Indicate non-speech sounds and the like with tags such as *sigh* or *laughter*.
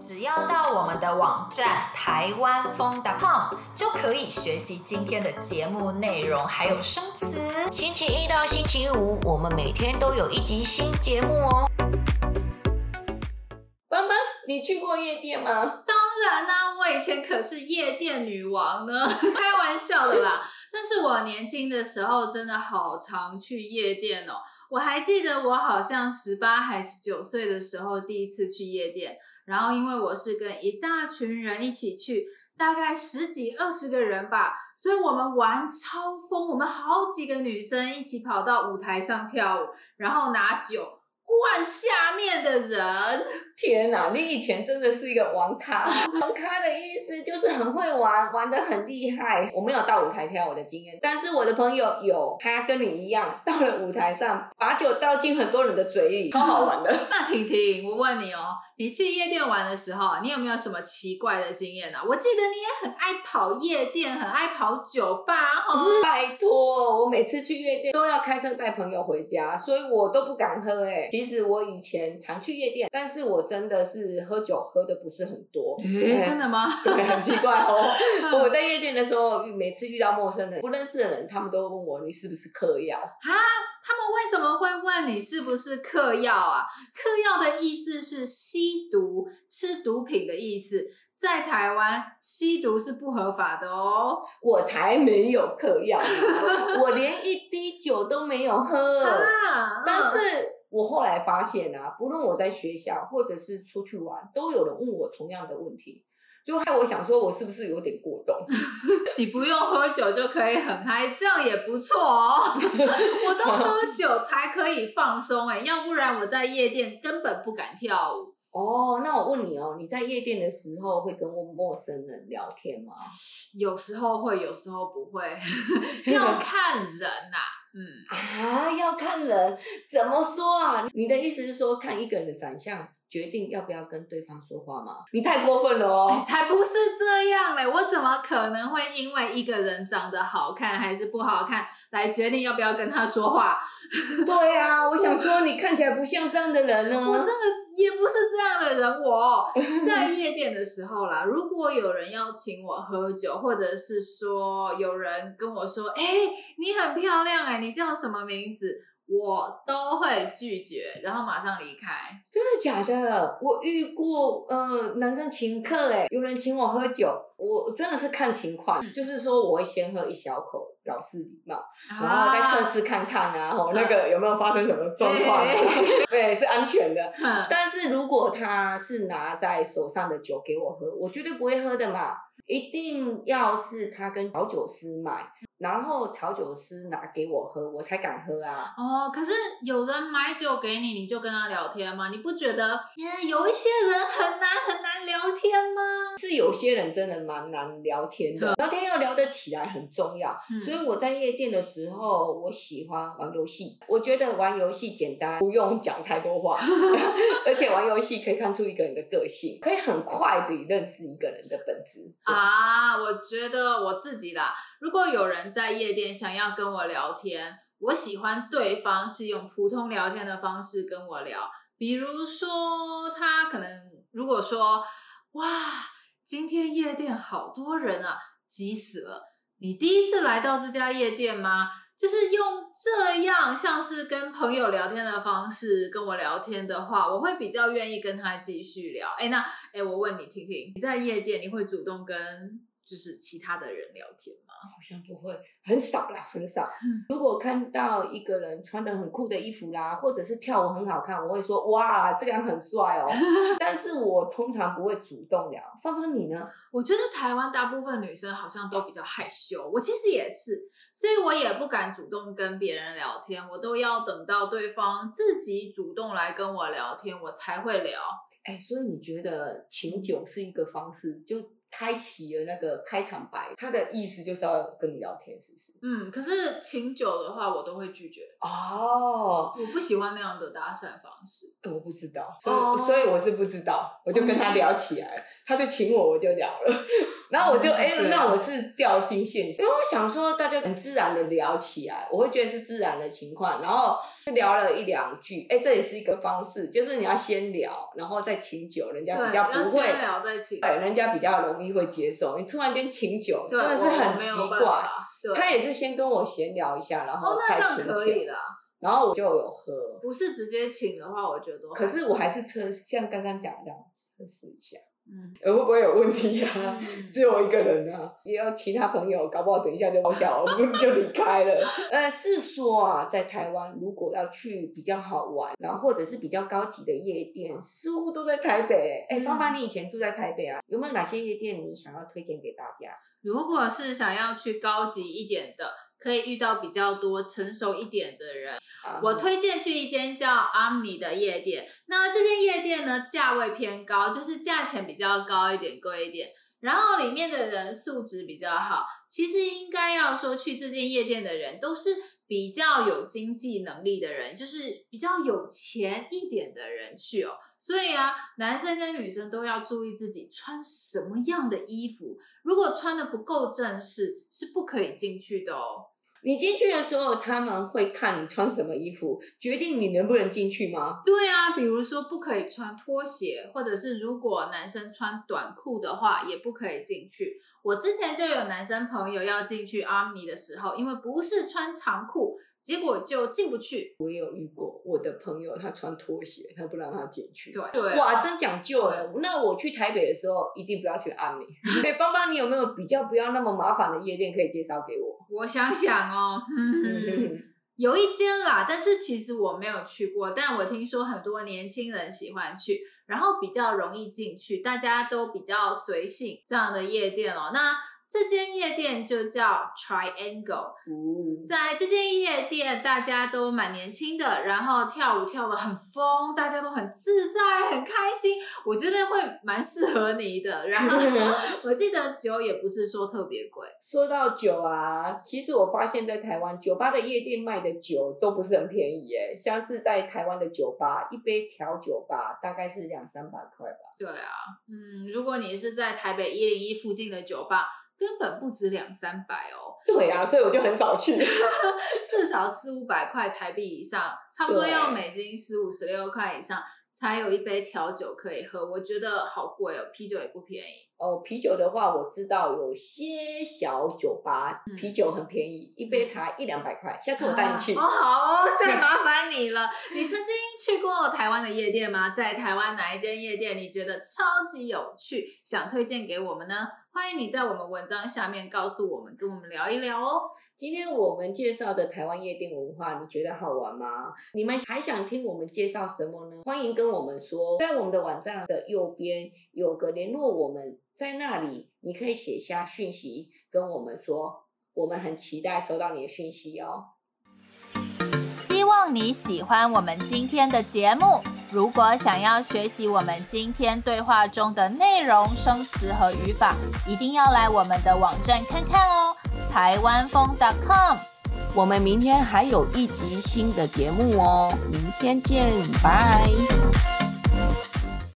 只要到我们的网站台湾风 .com 就可以学习今天的节目内容，还有生词。星期一到星期五，我们每天都有一集新节目哦。邦邦，你去过夜店吗？当然啦、啊，我以前可是夜店女王呢，*laughs* 开玩笑的啦。但是我年轻的时候真的好常去夜店哦。我还记得我好像十八还是十九岁的时候第一次去夜店。然后，因为我是跟一大群人一起去，大概十几二十个人吧，所以我们玩超疯。我们好几个女生一起跑到舞台上跳舞，然后拿酒。灌下面的人，天哪！你以前真的是一个玩咖。玩咖的意思就是很会玩，玩得很厉害。我没有到舞台跳舞的经验，但是我的朋友有，他跟你一样到了舞台上，把酒倒进很多人的嘴里，超好玩的。那婷婷，我问你哦，你去夜店玩的时候，你有没有什么奇怪的经验啊？我记得你也很爱跑夜店，很爱跑酒吧，哈。*laughs* 拜托，我每次去夜店都要开车带朋友回家，所以我都不敢喝，欸，哎。其实我以前常去夜店，但是我真的是喝酒喝的不是很多。诶，真的吗？*laughs* 对，很奇怪哦。*laughs* 我在夜店的时候，每次遇到陌生人、不认识的人，他们都问我，你是不是嗑药？啊？他们为什么会问你是不是嗑药啊？嗑药的意思是吸毒、吃毒品的意思。在台湾吸毒是不合法的哦。我才没有嗑药，*laughs* 我连一滴酒都没有喝。啊，但是。我后来发现啊，不论我在学校或者是出去玩，都有人问我同样的问题，就害我想说，我是不是有点过动？*laughs* 你不用喝酒就可以很嗨，这样也不错哦。*laughs* 我都喝酒才可以放松哎，要不然我在夜店根本不敢跳舞。哦，那我问你哦，你在夜店的时候会跟我陌生人聊天吗？有时候会，有时候不会，*laughs* 要看人呐、啊。嗯啊，要看人怎么说啊？你的意思是说，看一个人的长相决定要不要跟对方说话吗？你太过分了哦！欸、才不是这样嘞！我怎么可能会因为一个人长得好看还是不好看来决定要不要跟他说话？*laughs* 对呀、啊，我想说你看起来不像这样的人呢。我真的也不是这样的人。我 *laughs* 在夜店的时候啦，如果有人要请我喝酒，或者是说有人跟我说：“哎、欸，你很漂亮哎、欸，你叫什么名字？”我都会拒绝，然后马上离开。真的假的？我遇过，嗯、呃，男生请客，哎，有人请我喝酒，我真的是看情况，嗯、就是说我会先喝一小口，表示礼貌，啊、然后再测试看看啊，啊那个有没有发生什么状况、*laughs* 啊，*laughs* 对，是安全的。*laughs* 嗯、但是如果他是拿在手上的酒给我喝，我绝对不会喝的嘛，一定要是他跟调酒师买。然后调酒师拿给我喝，我才敢喝啊！哦，可是有人买酒给你，你就跟他聊天吗？你不觉得，嗯，有一些人很难很难聊天吗？是有些人真的蛮难聊天的，聊天要聊得起来很重要。嗯、所以我在夜店的时候，我喜欢玩游戏。我觉得玩游戏简单，不用讲太多话，*laughs* 而且玩游戏可以看出一个人的个性，可以很快地认识一个人的本质。啊，我觉得我自己啦，如果有人。在夜店想要跟我聊天，我喜欢对方是用普通聊天的方式跟我聊。比如说，他可能如果说：“哇，今天夜店好多人啊，急死了！你第一次来到这家夜店吗？”就是用这样像是跟朋友聊天的方式跟我聊天的话，我会比较愿意跟他继续聊。哎，那哎，我问你，婷婷，你在夜店你会主动跟就是其他的人聊天吗？好像不会，很少啦，很少。*laughs* 如果看到一个人穿的很酷的衣服啦，或者是跳舞很好看，我会说哇，这个人很帅哦。*laughs* 但是我通常不会主动聊。芳芳你呢？我觉得台湾大部分女生好像都比较害羞，我其实也是，所以我也不敢主动跟别人聊天，我都要等到对方自己主动来跟我聊天，我才会聊。哎，所以你觉得请酒是一个方式？就开启了那个开场白，他的意思就是要跟你聊天，是不是？嗯，可是请酒的话，我都会拒绝。哦，我不喜欢那样的搭讪方式。我不知道，所以、哦、所以我是不知道，我就跟他聊起来，嗯、他就请我，我就聊了。然后我就哎、那我是掉进陷阱，因为我想说大家很自然的聊起来，我会觉得是自然的情况。然后就聊了一两句，哎，这也是一个方式，就是你要先聊，然后再请酒，人家比较不会。先聊再请。对，人家比较容易会接受。你突然间请酒，真的是很奇怪。他也是先跟我闲聊一下，然后才请酒。然后我就有喝。不是直接请的话，我觉得。可是我还是测，像刚刚讲这样测试一下。嗯，会不会有问题啊？嗯、只有我一个人啊，也有其他朋友，搞不好等一下就报销，我们就离开了。*laughs* 呃，是说啊，在台湾如果要去比较好玩，然后或者是比较高级的夜店，似乎都在台北。哎、欸，芳芳，你以前住在台北啊？有没有哪些夜店你想要推荐给大家？如果是想要去高级一点的。可以遇到比较多成熟一点的人，我推荐去一间叫 Omni 的夜店。那这间夜店呢，价位偏高，就是价钱比较高一点，贵一点。然后里面的人素质比较好。其实应该要说，去这间夜店的人都是比较有经济能力的人，就是比较有钱一点的人去哦。所以啊，男生跟女生都要注意自己穿什么样的衣服。如果穿的不够正式，是不可以进去的哦。你进去的时候，他们会看你穿什么衣服，决定你能不能进去吗？对啊，比如说不可以穿拖鞋，或者是如果男生穿短裤的话，也不可以进去。我之前就有男生朋友要进去 Omni 的时候，因为不是穿长裤。结果就进不去。我也有遇过我的朋友，他穿拖鞋，他不让他进去。对对，哇，真讲究哎！那我去台北的时候，一定不要去 Omni。对，芳芳，你有没有比较不要那么麻烦的夜店可以介绍给我？我想想哦，*laughs* 嗯，有一间啦，但是其实我没有去过，但我听说很多年轻人喜欢去，然后比较容易进去，大家都比较随性这样的夜店哦。那这间夜店就叫 Triangle，在这间夜店大家都蛮年轻的，然后跳舞跳得很疯，大家都很自在、很开心，我觉得会蛮适合你的。然后 *laughs* 我记得酒也不是说特别贵。说到酒啊，其实我发现在台湾酒吧的夜店卖的酒都不是很便宜耶，像是在台湾的酒吧，一杯调酒吧大概是两三百块吧。对啊，嗯，如果你是在台北一零一附近的酒吧。根本不止两三百哦。对啊，所以我就很少去，*laughs* 至少四五百块台币以上，差不多要美金十五十六块以上才有一杯调酒可以喝。我觉得好贵哦，啤酒也不便宜。哦，啤酒的话，我知道有些小酒吧啤酒很便宜，嗯、一杯才一两百块。下次我带你去。哦，好哦，再麻烦你了。你曾经去过台湾的夜店吗？在台湾哪一间夜店你觉得超级有趣，想推荐给我们呢？欢迎你在我们文章下面告诉我们，跟我们聊一聊哦。今天我们介绍的台湾夜店文化，你觉得好玩吗？你们还想听我们介绍什么呢？欢迎跟我们说，在我们的网站的右边有个联络我们。在那里，你可以写下讯息跟我们说，我们很期待收到你的讯息哦。希望你喜欢我们今天的节目。如果想要学习我们今天对话中的内容、生词和语法，一定要来我们的网站看看哦，台湾风 .com。我们明天还有一集新的节目哦，明天见，拜。